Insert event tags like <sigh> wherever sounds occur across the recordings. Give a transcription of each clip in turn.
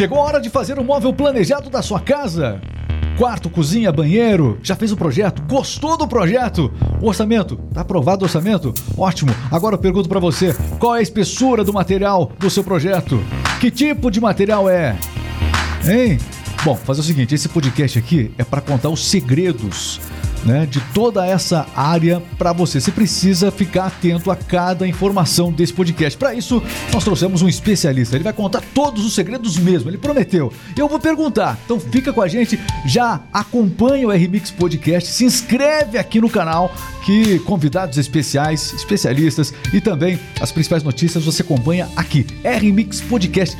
Chegou a hora de fazer o móvel planejado da sua casa. Quarto, cozinha, banheiro. Já fez o projeto? Gostou do projeto? O orçamento? Tá aprovado o orçamento? Ótimo. Agora eu pergunto para você, qual é a espessura do material do seu projeto? Que tipo de material é? Hein? Bom, fazer o seguinte, esse podcast aqui é para contar os segredos né, de toda essa área para você. Você precisa ficar atento a cada informação desse podcast. Para isso, nós trouxemos um especialista. Ele vai contar todos os segredos mesmo. Ele prometeu. Eu vou perguntar. Então fica com a gente. Já acompanha o RMix Podcast. Se inscreve aqui no canal que convidados especiais, especialistas e também as principais notícias você acompanha aqui. RMix Podcast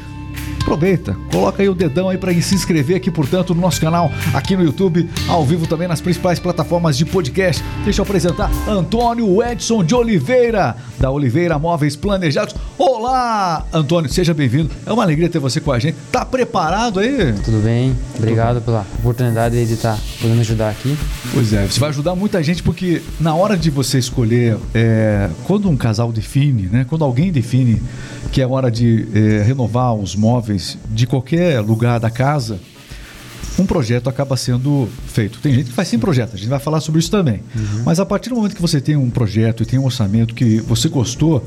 aproveita, coloca aí o dedão aí para se inscrever aqui, portanto, no nosso canal, aqui no YouTube, ao vivo também nas principais plataformas de podcast. Deixa eu apresentar Antônio Edson de Oliveira, da Oliveira Móveis Planejados. Olá, Antônio, seja bem-vindo. É uma alegria ter você com a gente. Tá preparado aí? Tudo bem, obrigado pela oportunidade de estar podendo ajudar aqui. Pois é, você vai ajudar muita gente porque na hora de você escolher, é, quando um casal define, né, quando alguém define que é hora de é, renovar os móveis de qualquer lugar da casa, um projeto acaba sendo feito. Tem gente que faz sem projeto, a gente vai falar sobre isso também. Uhum. Mas a partir do momento que você tem um projeto e tem um orçamento que você gostou,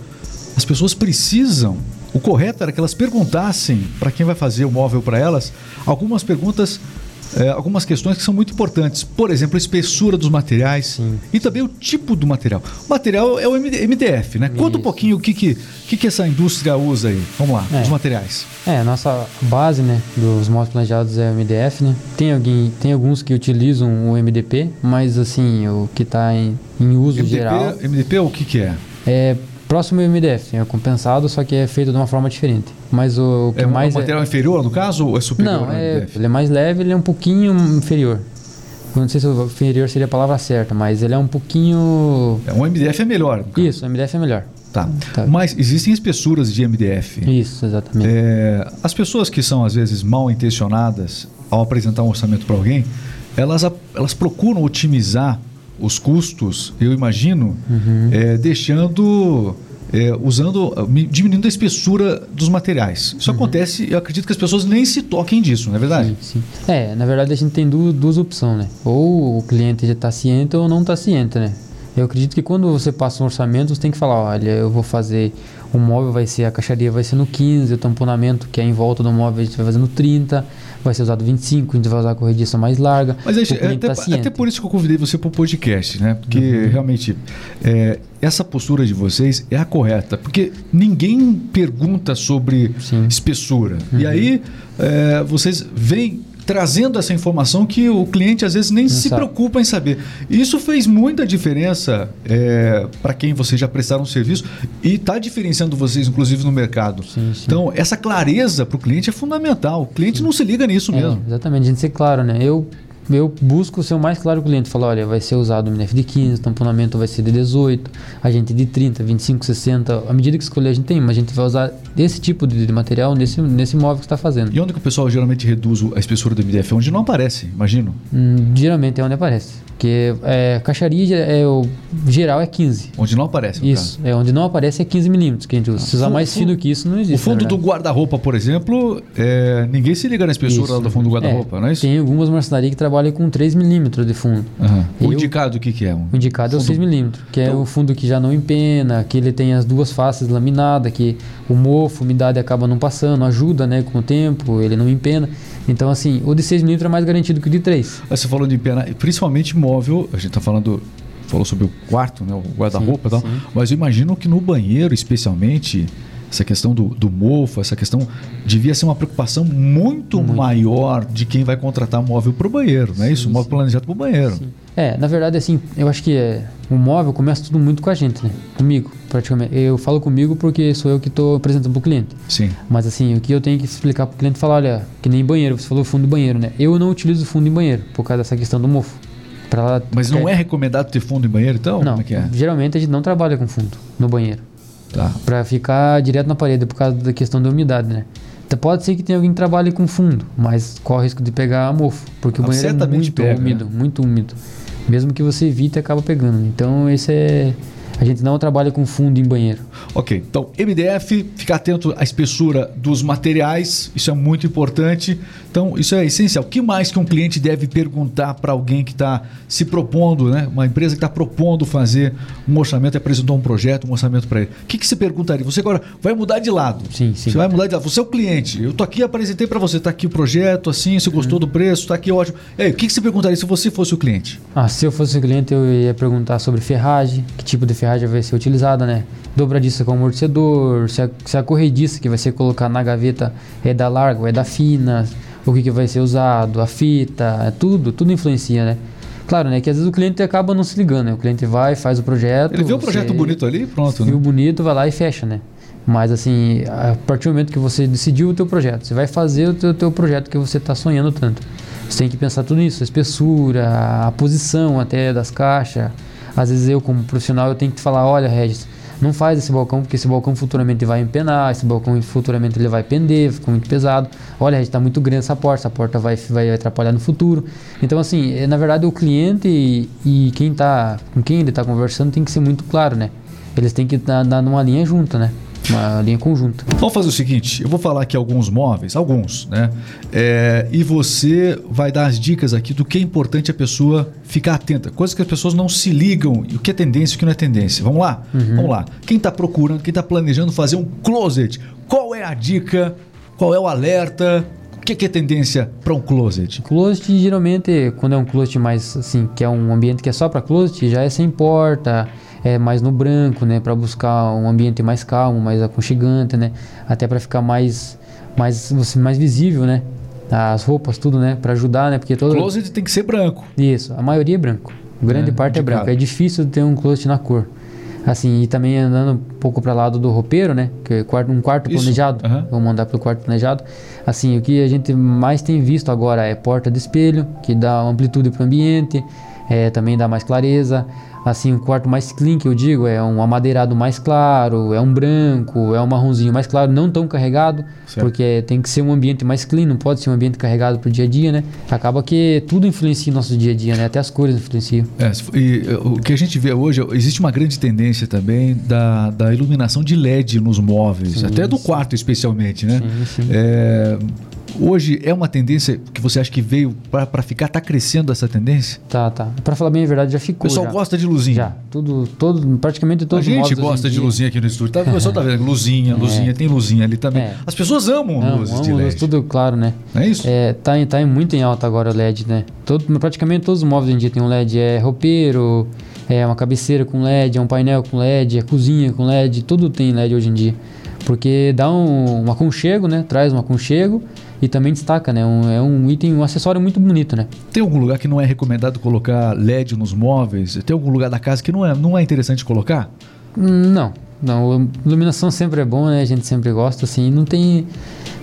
as pessoas precisam. O correto era que elas perguntassem para quem vai fazer o móvel para elas algumas perguntas é, algumas questões que são muito importantes. Por exemplo, a espessura dos materiais Sim. e também o tipo do material. O material é o MDF, né? Isso. Conta um pouquinho o que, que, que, que essa indústria usa aí. Vamos lá, é. os materiais. É, a nossa base né, dos móveis planejados é o MDF, né? Tem, alguém, tem alguns que utilizam o MDP, mas assim, o que está em, em uso MDP, geral... MDP o que, que é? É próximo ao MDF, é compensado, só que é feito de uma forma diferente. Mas o, o que é mais um material é... inferior no caso ou é superior? Não, é, ele é mais leve, ele é um pouquinho inferior. Não sei se o inferior seria a palavra certa, mas ele é um pouquinho. É, um MDF é melhor. Isso, o MDF é melhor. Tá. tá. Mas existem espessuras de MDF. Isso, exatamente. É, as pessoas que são às vezes mal intencionadas ao apresentar um orçamento para alguém, elas, elas procuram otimizar os custos, eu imagino, uhum. é, deixando. É, usando, diminuindo a espessura dos materiais. Isso uhum. acontece, eu acredito que as pessoas nem se toquem disso, não é verdade? Sim, sim. É, na verdade a gente tem duas, duas opções, né? Ou o cliente já está ciente ou não está ciente, né? Eu acredito que quando você passa um orçamento, você tem que falar, olha, eu vou fazer o móvel vai ser, a caixaria vai ser no 15, o tamponamento que é em volta do móvel a gente vai fazer no 30, vai ser usado 25, a gente vai usar a corrediça mais larga. Mas é, é até, tá até, por isso que eu convidei você para o podcast, né? Porque uhum. realmente é, essa postura de vocês é a correta. Porque ninguém pergunta sobre Sim. espessura. Uhum. E aí é, vocês veem trazendo essa informação que o cliente às vezes nem Não se sabe. preocupa em saber. Isso fez muita diferença é, para quem vocês já prestaram serviço e está diferenciando vocês, inclusive, no mercado. Sim, sim. Então, essa clareza para o cliente é fundamental. O cliente sim. não se liga nisso é, mesmo. Exatamente, a gente ser claro, né? Eu eu busco ser o mais claro com o cliente. Falar, olha, vai ser usado o MNF de 15, o tamponamento vai ser de 18, a gente de 30, 25, 60. À medida que escolher, a gente tem, mas a gente vai usar esse tipo de, de material nesse, nesse móvel que está fazendo. E onde que o pessoal geralmente reduz a espessura do MDF? Onde não aparece, imagino? Hum, geralmente é onde aparece. Porque é, caixaria é, o geral é 15. Onde não aparece. Isso, caso. é onde não aparece é 15 milímetros que a gente usa. Se usar mais fino que isso, não existe. O fundo do guarda-roupa, por exemplo, é, ninguém se liga na espessura isso. do fundo do guarda-roupa, é, não é isso? Tem algumas marcenarias que trabalham com 3 milímetros de fundo. Uhum. O indicado o que, que é? O indicado fundo... é o 6 milímetros, que então... é o fundo que já não empena, que ele tem as duas faces laminadas, que o mofo, a umidade acaba não passando, ajuda né, com o tempo, ele não empena. Então, assim, o de 6 milímetros é mais garantido que o de 3. Você falou de empena, principalmente móvel, a gente está falando falou sobre o quarto, né, o guarda-roupa e tal, sim. mas eu imagino que no banheiro, especialmente, essa questão do, do mofo, essa questão devia ser uma preocupação muito, muito. maior de quem vai contratar móvel para o banheiro, não é sim, isso? Móvel planejado para o banheiro. Sim. É, na verdade, assim, eu acho que é, o móvel começa tudo muito com a gente, né? Comigo, praticamente. Eu falo comigo porque sou eu que estou apresentando para o cliente. Sim. Mas, assim, o que eu tenho que explicar para o cliente, falar, olha, que nem banheiro, você falou fundo de banheiro, né? Eu não utilizo fundo em banheiro, por causa dessa questão do mofo. Lá, Mas não é, é recomendado ter fundo em banheiro, então? Não, é é? geralmente a gente não trabalha com fundo no banheiro. Tá. Para ficar direto na parede por causa da questão da umidade, né? Então pode ser que tenha alguém que trabalhe com fundo, mas corre o risco de pegar mofo, porque ah, o banheiro é muito pega, úmido, né? muito úmido. Mesmo que você evite, acaba pegando. Então esse é a gente não trabalha com fundo em banheiro. Ok, então MDF, ficar atento à espessura dos materiais, isso é muito importante. Então, isso é essencial. O que mais que um cliente deve perguntar para alguém que está se propondo, né? uma empresa que está propondo fazer um orçamento, apresentou um projeto, um orçamento para ele? O que, que você perguntaria? Você agora vai mudar de lado. Sim, sim. Você vai mudar de lado. Você é o cliente. Eu tô aqui, apresentei para você. Está aqui o projeto, assim, você gostou do preço, está aqui ótimo. E aí, o que, que você perguntaria se você fosse o cliente? Ah, se eu fosse o cliente, eu ia perguntar sobre ferragem, que tipo de ferragem vai ser utilizada, né? Dobradiça com amortecedor, se a, se a corrediça que vai ser colocada na gaveta é da larga ou é da fina, o que, que vai ser usado, a fita, tudo, tudo influencia, né? Claro, né? Que às vezes o cliente acaba não se ligando, né? O cliente vai, faz o projeto. Ele vê o projeto bonito ali, pronto. Viu Né? bonito, vai lá e fecha, né? Mas assim, a partir do momento que você decidiu o teu projeto, você vai fazer o teu, teu projeto que você está sonhando tanto. Você tem que pensar tudo nisso, a espessura, a posição até das caixas. Às vezes eu, como profissional, eu tenho que falar, olha, Regis, não faz esse balcão, porque esse balcão futuramente vai empenar, esse balcão futuramente ele vai pender, fica muito pesado. Olha, está muito grande essa porta, essa porta vai, vai atrapalhar no futuro. Então, assim, é, na verdade, o cliente e, e quem tá, com quem ele está conversando tem que ser muito claro, né? Eles têm que estar numa linha junta, né? Uma linha conjunta. Vamos fazer o seguinte: eu vou falar aqui alguns móveis, alguns, né? É, e você vai dar as dicas aqui do que é importante a pessoa ficar atenta. Coisas que as pessoas não se ligam, e o que é tendência e o que não é tendência. Vamos lá? Vamos lá. Quem está procurando, quem está planejando fazer um closet, qual é a dica? Qual é o alerta? O que, que é tendência para um closet? Closet, geralmente, quando é um closet mais assim, que é um ambiente que é só para closet, já é sem porta, é mais no branco, né, para buscar um ambiente mais calmo, mais aconchegante, né, até para ficar mais mais mais visível, né, as roupas tudo, né, para ajudar, né, porque todo Closet tem que ser branco. Isso, a maioria é branco. Grande É, parte é branco. É difícil ter um closet na cor. Assim, e também andando um pouco para lado do roupeiro, né? Que é um quarto Isso, planejado. aham. Vamos mandar para o quarto planejado. Assim, o que a gente mais tem visto agora é porta de espelho, que dá amplitude para o ambiente, é, também dá mais clareza. Assim, um quarto mais clean, que eu digo, é um amadeirado mais claro, é um branco, é um marronzinho mais claro, não tão carregado, Certo. porque tem que ser um ambiente mais clean, não pode ser um ambiente carregado pro dia a dia, né? Acaba que tudo influencia no nosso dia a dia, né? Até as cores influenciam. É, e, o que a gente vê hoje, existe uma grande tendência também da, da iluminação de LED nos móveis, Sim, até do sim. quarto especialmente, né? Sim, sim. É, hoje é uma tendência que você acha que veio para ficar, tá crescendo essa tendência? Tá, tá. Pra falar bem a verdade, já O ficou. pessoal já. gosta de luzinha. Já. Tudo, todo, praticamente A todos os gente gosta de dia- luzinha aqui no estúdio. Tá, o pessoal tá vendo, luzinha, luzinha, tem luzinha ali também. É. As pessoas amam Não, luzes de luz, LED. tudo claro, né? Não é isso? É, tá, em- tá em- muito em alta agora o LED, né? Todo, praticamente todos os móveis hoje em dia tem um LED. É roupeiro, é uma cabeceira com LED, é um painel com LED, é cozinha com LED, tudo tem LED hoje em dia. Porque dá um, um aconchego, né? Traz um aconchego e também destaca, né? Um, é um item, um acessório muito bonito, né? Tem algum lugar que não é recomendado colocar LED nos móveis? Tem algum lugar da casa que não é, não é interessante colocar? Não, não. Iluminação sempre é bom, né? A gente sempre gosta, assim. Não tem.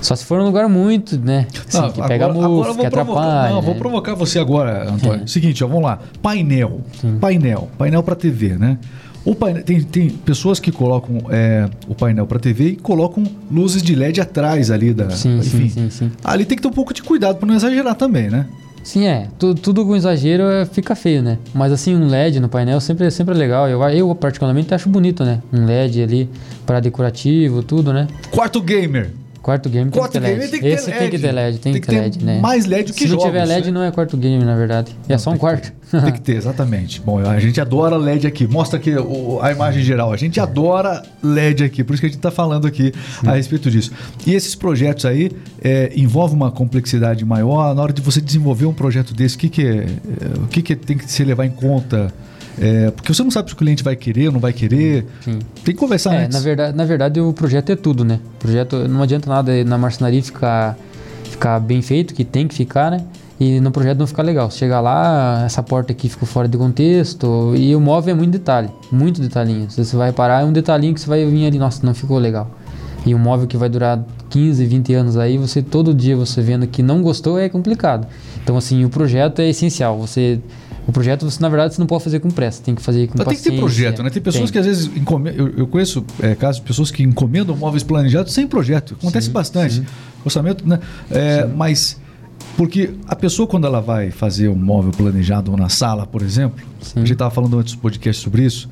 Só se for um lugar muito, né? Assim, Não, que pega agora, que vou provocar, atrapalha. não, vou né? provocar você agora, Antônio. É. Seguinte, ó, vamos lá. Painel. Sim. Painel. Painel para TV, né? O painel, tem, tem pessoas que colocam é, o painel para TV e colocam luzes de LED atrás ali da. Sim, enfim. sim, sim, sim. Ali tem que ter um pouco de cuidado para não exagerar também, né? Sim, é. Tu- tudo com exagero é- fica feio, né? Mas assim, um LED no painel sempre, sempre é legal. Eu, eu particularmente acho bonito, né? Um LED ali para decorativo, tudo, né? Quarto gamer. Quarto game tem Quarto que ter LED. tem que ter Esse LED. tem que ter LED, tem, que ter LED, né? mais LED que Se jogos. não tiver LED, né? não é quarto game, na verdade. É só um quarto. Tem que ter, exatamente. Bom, a gente adora LED aqui. Mostra aqui o- a imagem geral. A gente adora LED aqui, por isso que a gente está falando aqui a respeito disso. E esses projetos aí é, envolvem uma complexidade maior. Na hora de você desenvolver um projeto desse, o que, que, é, é, o que, que tem que se levar em conta? É, porque você não sabe se o cliente vai querer ou não vai querer. Sim. Tem que conversar É, antes. na verdade, na verdade o projeto é tudo, né? O projeto não adianta nada na marcenaria ficar, ficar bem feito, que tem que ficar, né? E no projeto não ficar legal. Chegar lá, essa porta aqui ficou fora de contexto e o móvel é muito detalhe, muito detalhinho. Se você vai reparar, é um detalhinho que você vai vir ali, nossa, não ficou legal. E um móvel que vai durar 15, 20 anos aí, você todo dia você vendo que não gostou é complicado. Então assim, o projeto é essencial. Você o projeto, você, na verdade, você não pode fazer com pressa, tem que fazer com Mas tem que ter paciência. projeto, né? Tem pessoas Tem. que às vezes encomendam. Eu, eu conheço é, casos de pessoas que encomendam móveis planejados sem projeto. Acontece Sim, bastante. sim. Orçamento, né? É, mas. Porque a pessoa, quando ela vai fazer um móvel planejado na sala, por exemplo, Sim. a gente estava falando antes do podcast sobre isso.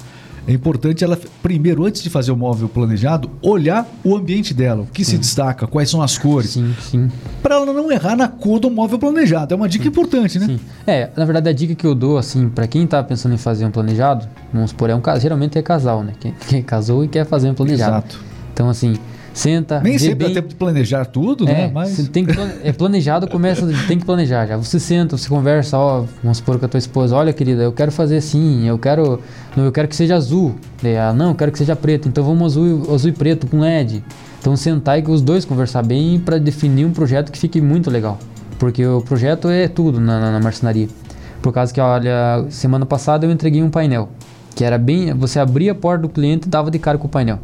É importante ela, primeiro, antes de fazer o móvel planejado, olhar o ambiente dela, o que sim. se destaca, quais são as cores. Sim, sim. Para ela não errar na cor do móvel planejado. É uma dica sim. importante, né? Sim. É, na verdade, a dica que eu dou, assim, para quem tá pensando em fazer um planejado, vamos supor, é um geralmente é casal, né? Quem, <laughs> quem casou e quer fazer um planejado. Exato. Então, assim, senta. Nem sempre bem... dá tempo de planejar tudo, é, né? Mas... Tem que, é planejado, começa, tem que planejar já. Você senta, você conversa, ó, vamos supor com a tua esposa, olha querida, eu quero fazer assim, eu quero, não, eu quero que seja azul. ah, não, eu quero que seja preto. Então vamos azul, azul e preto com LED. Então sentar e os dois conversar bem para definir um projeto que fique muito legal. Porque o projeto é tudo na, na, na marcenaria. Por causa que, olha, semana passada eu entreguei um painel. Que era bem. Você abria a porta do cliente e dava de cara com o painel.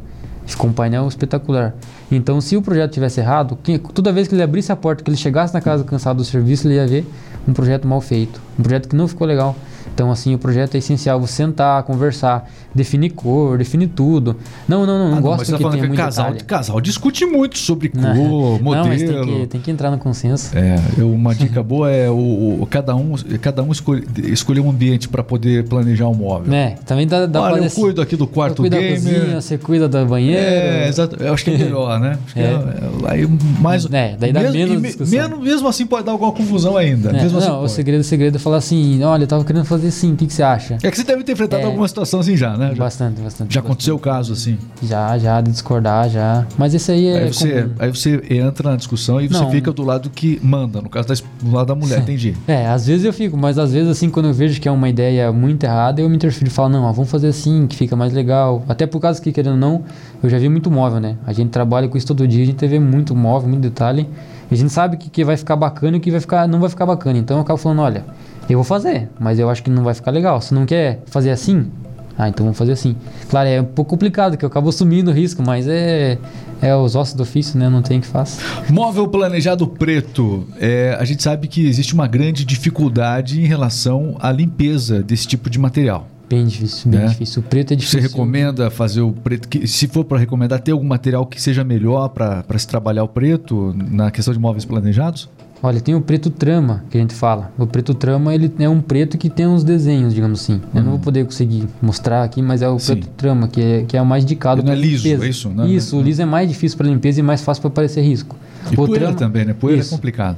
Ficou um painel espetacular. Então, se o projeto tivesse errado, toda vez que ele abrisse a porta, que ele chegasse na casa cansado do serviço, ele ia ver um projeto mal feito, um projeto que não ficou legal. Então, assim, o projeto é essencial. Você sentar, conversar, definir cor, definir tudo. Não, não, não, não ah, gosto não, que tenha que muito casal, detalhe. casal discute muito sobre cor, não, modelo. Não, mas tem que, tem que entrar no consenso. É, eu, uma <laughs> dica boa é o, o, cada um, cada um escolhe, escolher um ambiente para poder planejar um móvel. É, também dá, dá Olha, eu assim, cuido aqui do quarto eu gamer. Da cozinha, você cuida da banheira. É, exato. Eu acho que é melhor, né? Acho <laughs> é. é. aí mais, é, daí dá mesmo, menos mesmo, mesmo assim pode dar alguma confusão ainda. É, mesmo não, assim o segredo, o segredo é falar assim, olha, eu tava querendo fazer assim, o que, que você acha? É que você deve ter enfrentado é, alguma situação assim já, né? Bastante, bastante. Já aconteceu o caso assim? Já, já, de discordar, já. Mas esse aí é. Aí você, aí você entra na discussão e você Não. fica do lado que manda, no caso, do lado da mulher, <laughs> entendi. É, às vezes eu fico, mas às vezes, assim, quando eu vejo que é uma ideia muito errada, eu me interfiro e falo, não, ó, vamos fazer assim, que fica mais legal. Até por causa que, querendo ou não, eu já vi muito móvel, né? A gente trabalha com isso todo dia, a gente vê muito móvel, muito detalhe. A gente sabe que, que vai ficar bacana e o que vai ficar, não vai ficar bacana. Então eu acabo falando, olha, eu vou fazer, mas eu acho que não vai ficar legal. Se não quer fazer assim, ah, então vamos fazer assim. Claro, é um pouco complicado, que eu acabo assumindo o risco, mas é, é os ossos do ofício, né? Não tem que fazer. Móvel planejado preto. É, a gente sabe que existe uma grande dificuldade em relação à limpeza desse tipo de material. Bem difícil, bem né? difícil. O preto é difícil. Você recomenda fazer o preto? Que, se for para recomendar, ter algum material que seja melhor para se trabalhar o preto na questão de móveis planejados? Olha, tem o preto trama que a gente fala. O preto trama ele é um preto que tem uns desenhos, digamos assim. Eu não vou uhum. poder conseguir mostrar aqui, mas é o Sim. preto trama que é, que é o mais indicado para liso, limpeza. É isso, né? Isso, o liso é mais difícil para limpeza e mais fácil para aparecer risco. E o poeira trama, também, né? Poeira é isso. é complicado.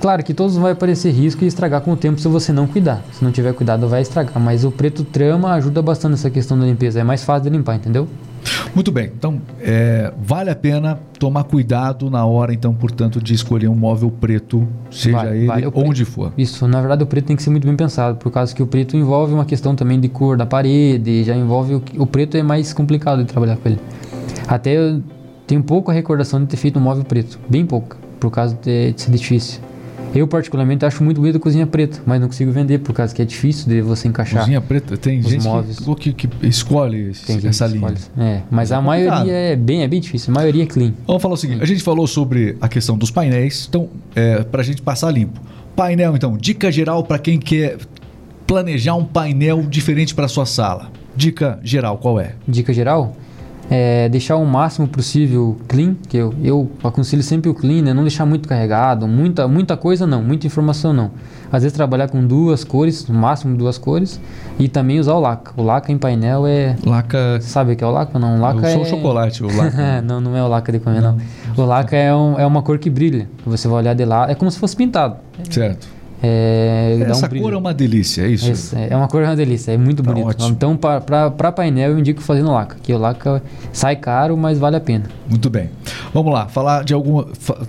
Claro que todos vão aparecer risco e estragar com o tempo se você não cuidar. Se não tiver cuidado, vai estragar. Mas o preto trama ajuda bastante nessa questão da limpeza. É mais fácil de limpar, entendeu? Muito bem, então é, vale a pena tomar cuidado na hora, então, portanto, de escolher um móvel preto, seja vale, ele vale. onde for. Isso, na verdade, o preto tem que ser muito bem pensado, por causa que o preto envolve uma questão também de cor da parede, já envolve o, o preto é mais complicado de trabalhar com ele. Até eu tenho pouca recordação de ter feito um móvel preto, bem pouca, por causa de, de ser difícil. Eu, particularmente, acho muito bonito a cozinha preta, mas não consigo vender por causa que é difícil de você encaixar. Cozinha preta, tem gente. Que, que, que escolhe tem essa linha. Escolhe. É, mas é a maioria é bem, é bem difícil. A maioria é clean. Vamos falar o seguinte: a gente falou sobre a questão dos painéis, então, é, para a gente passar limpo. Painel, então, dica geral para quem quer planejar um painel diferente para sua sala. Dica geral, qual é? Dica geral? É, deixar o máximo possível clean, que eu, eu aconselho sempre o clean, né? não deixar muito carregado, muita, muita coisa não, muita informação não. Às vezes trabalhar com duas cores, no máximo duas cores, e também usar o laca. O laca em painel é. Laca. Sabe o que é o laca? Não, o laca eu sou é. chocolate, o laca. <laughs> não, não é o laca de comer, não. não. O laca é, um, é uma cor que brilha. Você vai olhar de lá, é como se fosse pintado. Certo. É, Essa um cor é uma delícia, é isso? Essa, é uma cor é uma delícia, é muito tá bonito. Ótimo. Então, para painel, eu indico fazer no laca, que o laca sai caro, mas vale a pena. Muito bem. Vamos lá, falar de alguma.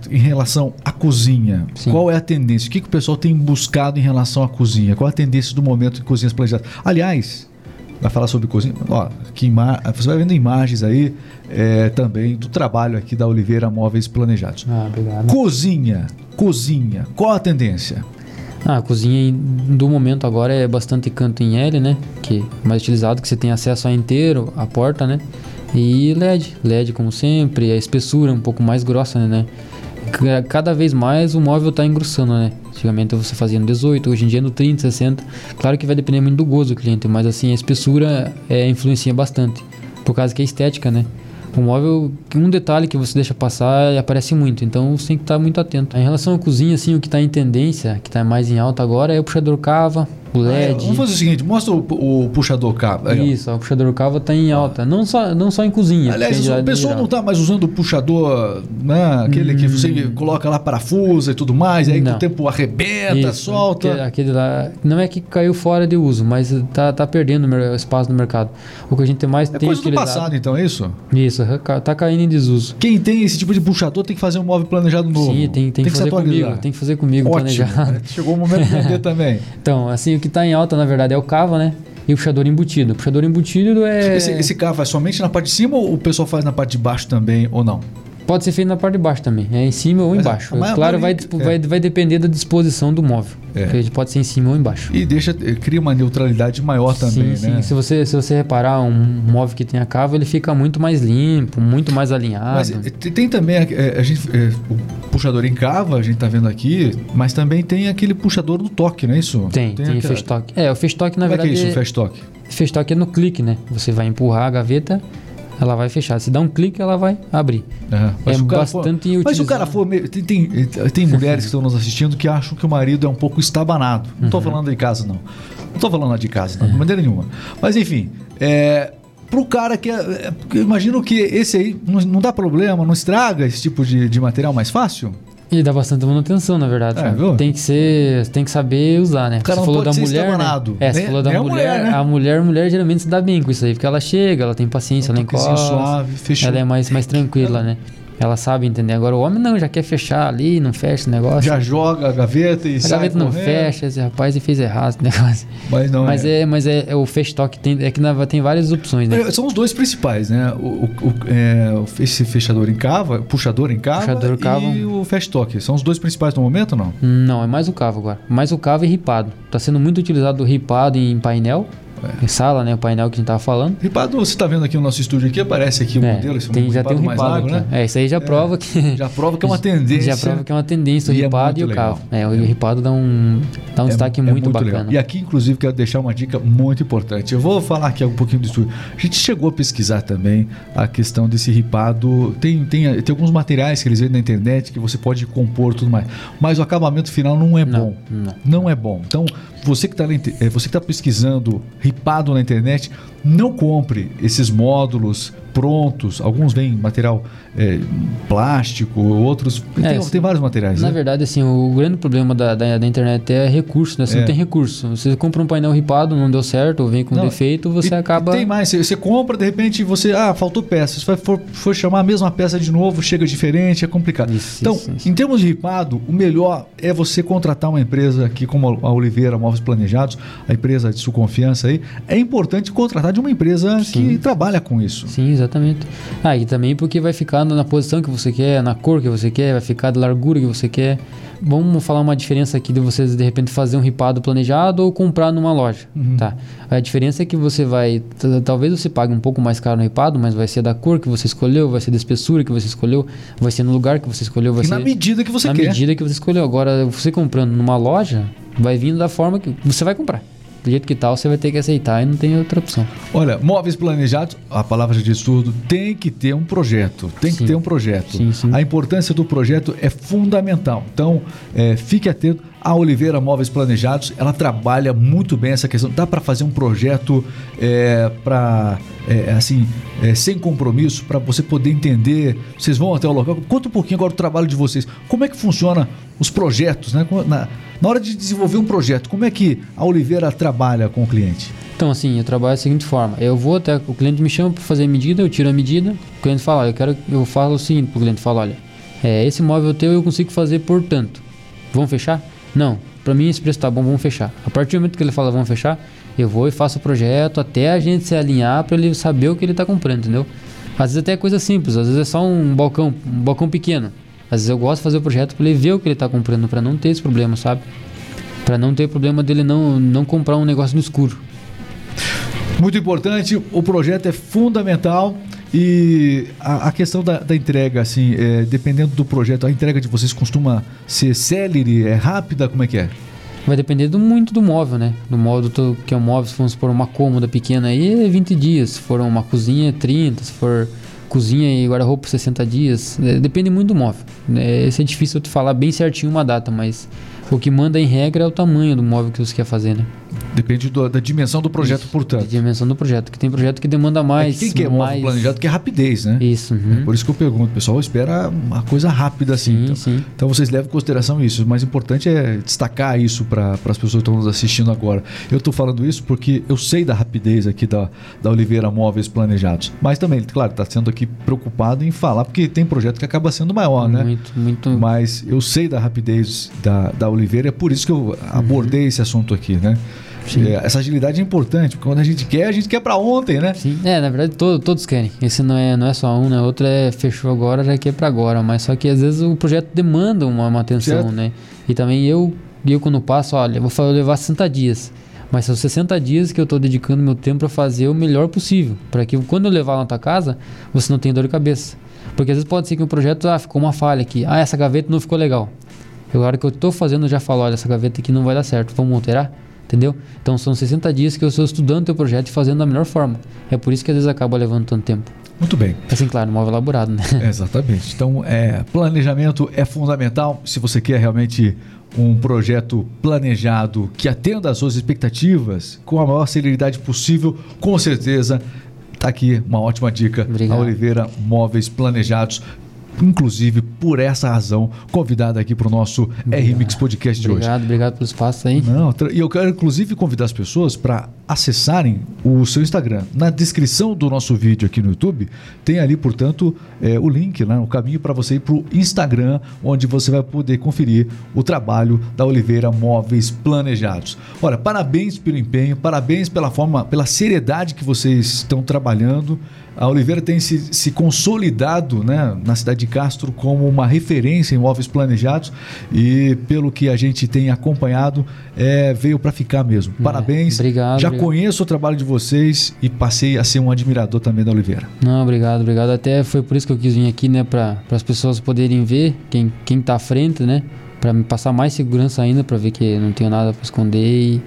Em relação à cozinha. Sim. Qual é a tendência? O que, que o pessoal tem buscado em relação à cozinha? Qual é a tendência do momento em cozinhas planejadas? Aliás, vai falar sobre cozinha. Ó, que ima... Você vai vendo imagens aí é, também do trabalho aqui da Oliveira Móveis Planejados. Ah, obrigado. Cozinha, cozinha. Qual a tendência? Ah, a cozinha do momento agora é bastante canto em L, né? Que é mais utilizado, que você tem acesso a inteiro, a porta, né? E LED, LED como sempre, a espessura um pouco mais grossa, né? Cada vez mais o móvel está engrossando, né? Antigamente você fazia no 18, hoje em dia no 30, 60. Claro que vai depender muito do gosto do cliente, mas assim, a espessura é, influencia bastante. Por causa que é estética, né? O móvel, um detalhe que você deixa passar aparece muito, então você tem que estar muito atento. Em relação à cozinha, assim, o que está em tendência, que está mais em alta agora, é o puxador cava, o LED. Ah, vamos fazer o seguinte, mostra o, o puxador cabo. Aí, Isso, o puxador cabo está em alta. Não só, não só em cozinha. Aliás, da- pessoal geral. não está mais usando o puxador, né? Aquele que você coloca lá parafusa e tudo mais, aí com o tempo arrebenta, Isso, solta. Aquele, aquele lá, não é que caiu fora de uso, mas tá, tá perdendo espaço no mercado. O que a gente mais É tem coisa do utilizado. passado, então, é isso? Isso, ca- tá caindo em desuso. Quem tem esse tipo de puxador tem que fazer um móvel planejado novo. Sim, tem, tem, que se fazer comigo. Tem que fazer comigo, Ótimo. planejado. né? Chegou o momento de vender <laughs> também. Então, assim, o que está em alta, na verdade, é o cava, né? E o puxador embutido. O puxador embutido é. Esse, esse carro vai somente na parte de cima ou o pessoal faz na parte de baixo também ou não? Pode ser feito na parte de baixo também. É em cima ou Mas embaixo. a claro, vai, maioria- vai, vai depender da disposição do móvel. É. Porque pode ser em cima ou embaixo. E deixa, cria uma neutralidade maior também, sim, né? sim. Se você, se você reparar, um móvel que tem a cava, ele fica muito mais limpo, muito mais alinhado. Mas eh, tem tem também eh, a gente, eh, o puxador em cava, a gente tá vendo aqui, mas também tem aquele puxador no toque, não é isso? tem, tem, o aquela- festoque. É, o festoque, na Como é que é verdade. isso, o fast toque? festoque é no clique, né? Você vai empurrar a gaveta, ela vai fechar. Se dá um clique, ela vai abrir. É o cara for- bastante Mas se o cara for. Tem, tem, tem mulheres que estão nos assistindo que acham que o marido é um pouco estabanado. Não Uhum. tô falando de casa, não. Não tô falando lá de casa, não, de maneira nenhuma. Mas enfim, é. Pro cara que é. é, imagino que esse aí não, não dá problema, não estraga esse tipo de, de material mais fácil. E dá bastante manutenção, na verdade. É, sabe? viu? Tem que ser, tem que saber usar, né? O cara você não falou pode da mulher, né? É, você Nem- falou da mulher, mulher, né? a mulher, mulher geralmente se dá bem com isso aí, porque ela chega, ela tem paciência, ela Um toquezinho encosta, suave, fechou. ela é mais, mais tranquila, né? Ela sabe entender. Agora o homem não, já quer fechar ali, não fecha o negócio. Já joga a gaveta e a sai gaveta não correndo. fecha, esse rapaz e fez errado esse <laughs> negócio. Mas não mas é. é, mas é, é o festoque tem, é que na, tem várias opções, né? É, São os dois principais, né? O, o- o- é, o- esse fechador em cava, puxador em cava, Puxador cava. e o fast toque. São os dois principais no momento ou não? Não, é mais o cavo agora. Mais o cavo e ripado. Tá sendo muito utilizado o ripado em painel, É. em sala, né? O painel que a gente tava falando. Ripado, você está vendo aqui o nosso estúdio aqui, aparece aqui o É, modelo, esse tem, já tem um mais ripado largo, aqui. né? É, isso aí já prova que. <laughs> Já prova que é uma <laughs> tendência. Já prova que é uma tendência o é ripado e, muito o legal. cavo. É, o ripado dá um, dá um destaque muito, legal. bacana. E aqui, inclusive, quero deixar uma dica muito importante. Eu vou falar aqui um pouquinho do estúdio. A gente chegou a pesquisar também a questão desse ripado. Tem, tem, tem alguns materiais que eles vendem na internet que você pode compor e tudo mais. Mas o acabamento final não é Não, bom. não. Não é bom. Então, você que está pesquisando ripado na internet, não compre esses módulos prontos. Alguns vêm material é, plástico, outros. É, tem, tem vários materiais. Na né? verdade, assim, o grande problema da, da, da internet é recurso, né? Você É. não tem recurso. Você compra um painel ripado, não deu certo, ou vem com Não, defeito, você E- acaba. e tem mais, você, você compra, de repente você. Ah, faltou peça. Você for, for chamar a mesma peça de novo, chega diferente, é complicado. Isso, então, isso, isso. em termos de ripado, o melhor é você contratar uma empresa aqui, como a Oliveira Móveis Planejados, a empresa de sua confiança aí. É importante contratar de uma empresa que Sim. trabalha com isso. Sim, exatamente. Ah, e também porque vai ficar na posição que você quer, na cor que você quer, vai ficar da largura que você quer. Vamos falar uma diferença aqui de vocês de repente fazer um ripado planejado ou comprar numa loja, Uhum. tá? A diferença é que você vai, talvez você pague um pouco mais caro no ripado, mas vai ser da cor que você escolheu, vai ser da espessura que você escolheu, vai ser no lugar que você escolheu, vai E ser na medida que você na quer. medida que você escolheu. Agora, você comprando numa loja, vai vindo da forma que você vai comprar. Do jeito que tal, você vai ter que aceitar e não tem outra opção. Olha, móveis planejados, a palavra já diz tudo, tem que ter um projeto. Tem que Sim. ter um projeto. Sim, sim. A importância do projeto é fundamental. Então, é, fique atento. A Oliveira Móveis Planejados, ela trabalha muito bem essa questão. Dá para fazer um projeto é, para assim é, sem compromisso para você poder entender. Vocês vão até o local. Conta um pouquinho agora do trabalho de vocês. Como é que funciona os projetos, né? Na, na hora de desenvolver um projeto, como é que a Oliveira trabalha com o cliente? Então, assim, eu trabalho da seguinte forma: eu vou até o cliente me chama para fazer a medida, eu tiro a medida, o cliente fala, eu quero, eu falo o seguinte pro cliente, falo, olha, é, esse móvel teu eu consigo fazer por tanto. Vamos fechar? Não. Para mim esse preço tá bom, vamos fechar. A partir do momento que ele fala vamos fechar, eu vou e faço o projeto até a gente se alinhar para ele saber o que ele tá comprando, entendeu? Às vezes até é coisa simples, às vezes é só um balcão, um balcão pequeno. Às vezes eu gosto de fazer o projeto para ele ver o que ele tá comprando, para não ter esse problema, sabe? Para não ter problema dele não não comprar um negócio no escuro. Muito importante, o projeto é fundamental e a, a questão da, da entrega, assim, é, dependendo do projeto, a entrega de vocês costuma ser célere, é rápida, como é que é? Vai depender do, muito do móvel, né? Do móvel que é um móvel, se supor uma cômoda pequena aí, é 20 dias. Se for uma cozinha, é 30. Se for cozinha e guarda-roupa, 60 dias. É, depende muito do móvel. É, esse é difícil eu te falar bem certinho uma data, mas o que manda em regra é o tamanho do móvel que você quer fazer, né? Depende do, da dimensão do projeto, Isso, portanto. Da dimensão do projeto, que tem projeto que demanda É mais. que quem quer mais... móvel planejado quer rapidez, né? Isso. uhum. Por isso que eu pergunto, o pessoal espera uma coisa rápida assim. Sim, então, sim. então vocês levam em consideração isso. O mais importante é destacar isso para as pessoas que estão nos assistindo agora. Eu estou falando isso porque eu sei da rapidez aqui da, da Oliveira Móveis Planejados. Mas também, claro, está sendo aqui preocupado em falar, porque tem projeto que acaba sendo maior, né? Muito, muito. Mas eu sei da rapidez da, da Oliveira, é por isso que eu abordei esse assunto aqui, né? Sim. É, essa agilidade é importante, porque quando a gente quer, a gente quer para ontem, né? Sim, é, na verdade todo, todos querem. Esse não é, não é só um, né? Outro é fechou agora, já quer pra agora. Mas só que às vezes o projeto demanda uma, uma atenção, Certo. né? E também eu, eu quando passo, olha, vou levar 60 dias. Mas são 60 dias que eu tô dedicando meu tempo para fazer o melhor possível. para que quando eu levar na tua casa, você não tenha dor de cabeça. Porque às vezes pode ser que o projeto, ah, ficou uma falha aqui. Ah, essa gaveta não ficou legal. Eu, a hora que eu tô fazendo, eu já falo, olha, essa gaveta aqui não vai dar certo, vamos alterar? Entendeu? Então são 60 dias que eu estou estudando teu projeto e fazendo da melhor forma. É por isso que às vezes acaba levando tanto tempo. Muito bem. Assim, claro, móvel elaborado, né? <laughs> Exatamente. Então, é, planejamento é fundamental. Se você quer realmente um projeto planejado que atenda às suas expectativas com a maior celeridade possível, com certeza está aqui uma ótima dica. Obrigado. A Oliveira Móveis Planejados. Inclusive, por essa razão, convidada aqui para o nosso R-Mix Podcast de hoje. Obrigado, obrigado pelo espaço aí. Não, e eu quero inclusive convidar as pessoas para acessarem o seu Instagram. Na descrição do nosso vídeo aqui no YouTube, tem ali, portanto, é, o link, né, o caminho para você ir para o Instagram, onde você vai poder conferir o trabalho da Oliveira Móveis Planejados. Olha, parabéns pelo empenho, parabéns pela forma, pela seriedade que vocês estão trabalhando. A Oliveira tem se, se consolidado né, na cidade de Castro como uma referência em móveis planejados e pelo que a gente tem acompanhado, é, veio para ficar mesmo. Parabéns. obrigado, Já obrigado. conheço o trabalho de vocês e passei a ser um admirador também da Oliveira. Não, obrigado, obrigado. Até foi por isso que eu quis vir aqui, né? Para as pessoas poderem ver quem, quem tá à frente, né? Para me passar mais segurança ainda, para ver que não tenho nada para esconder e,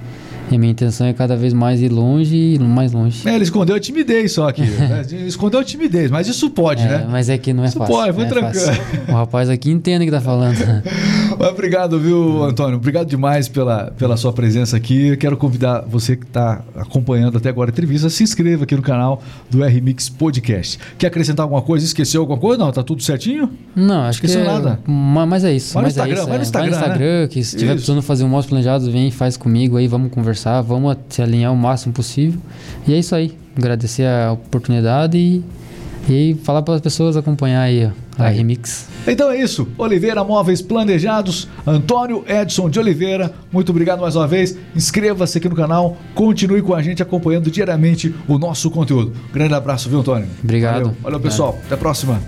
e a minha intenção é cada vez mais ir longe e mais longe. É, ele escondeu a timidez só aqui. né? <laughs> Escondeu a timidez, mas isso pode, É, né? mas é que não é Isso fácil. pode, foi não é tranquilo. O rapaz aqui entende o que tá falando. <laughs> Mas obrigado, viu, Antônio? Obrigado demais pela, pela sua presença aqui. Eu quero convidar você que está acompanhando até agora a entrevista, se inscreva aqui no canal do R-Mix Podcast. Quer acrescentar alguma coisa? Esqueceu alguma coisa? Não, tá tudo certinho? Não, acho Esqueceu que é, nada. ma- Mas é isso. Vai no mas é Instagram, isso, vai no é. Instagram, Vai no Instagram, que se tiver Isso. precisando fazer um móvel planejado, vem, faz comigo aí, vamos conversar, vamos se alinhar o máximo possível. E é isso aí. Agradecer a oportunidade e, e falar para as pessoas acompanhar aí ó, a Aí. Remix. Então é isso. Oliveira Móveis Planejados, Antônio Edson de Oliveira. Muito obrigado mais uma vez. Inscreva-se aqui no canal. Continue com a gente acompanhando diariamente o nosso conteúdo. Grande abraço, viu, Antônio? Obrigado. Valeu, Valeu pessoal. Até a próxima.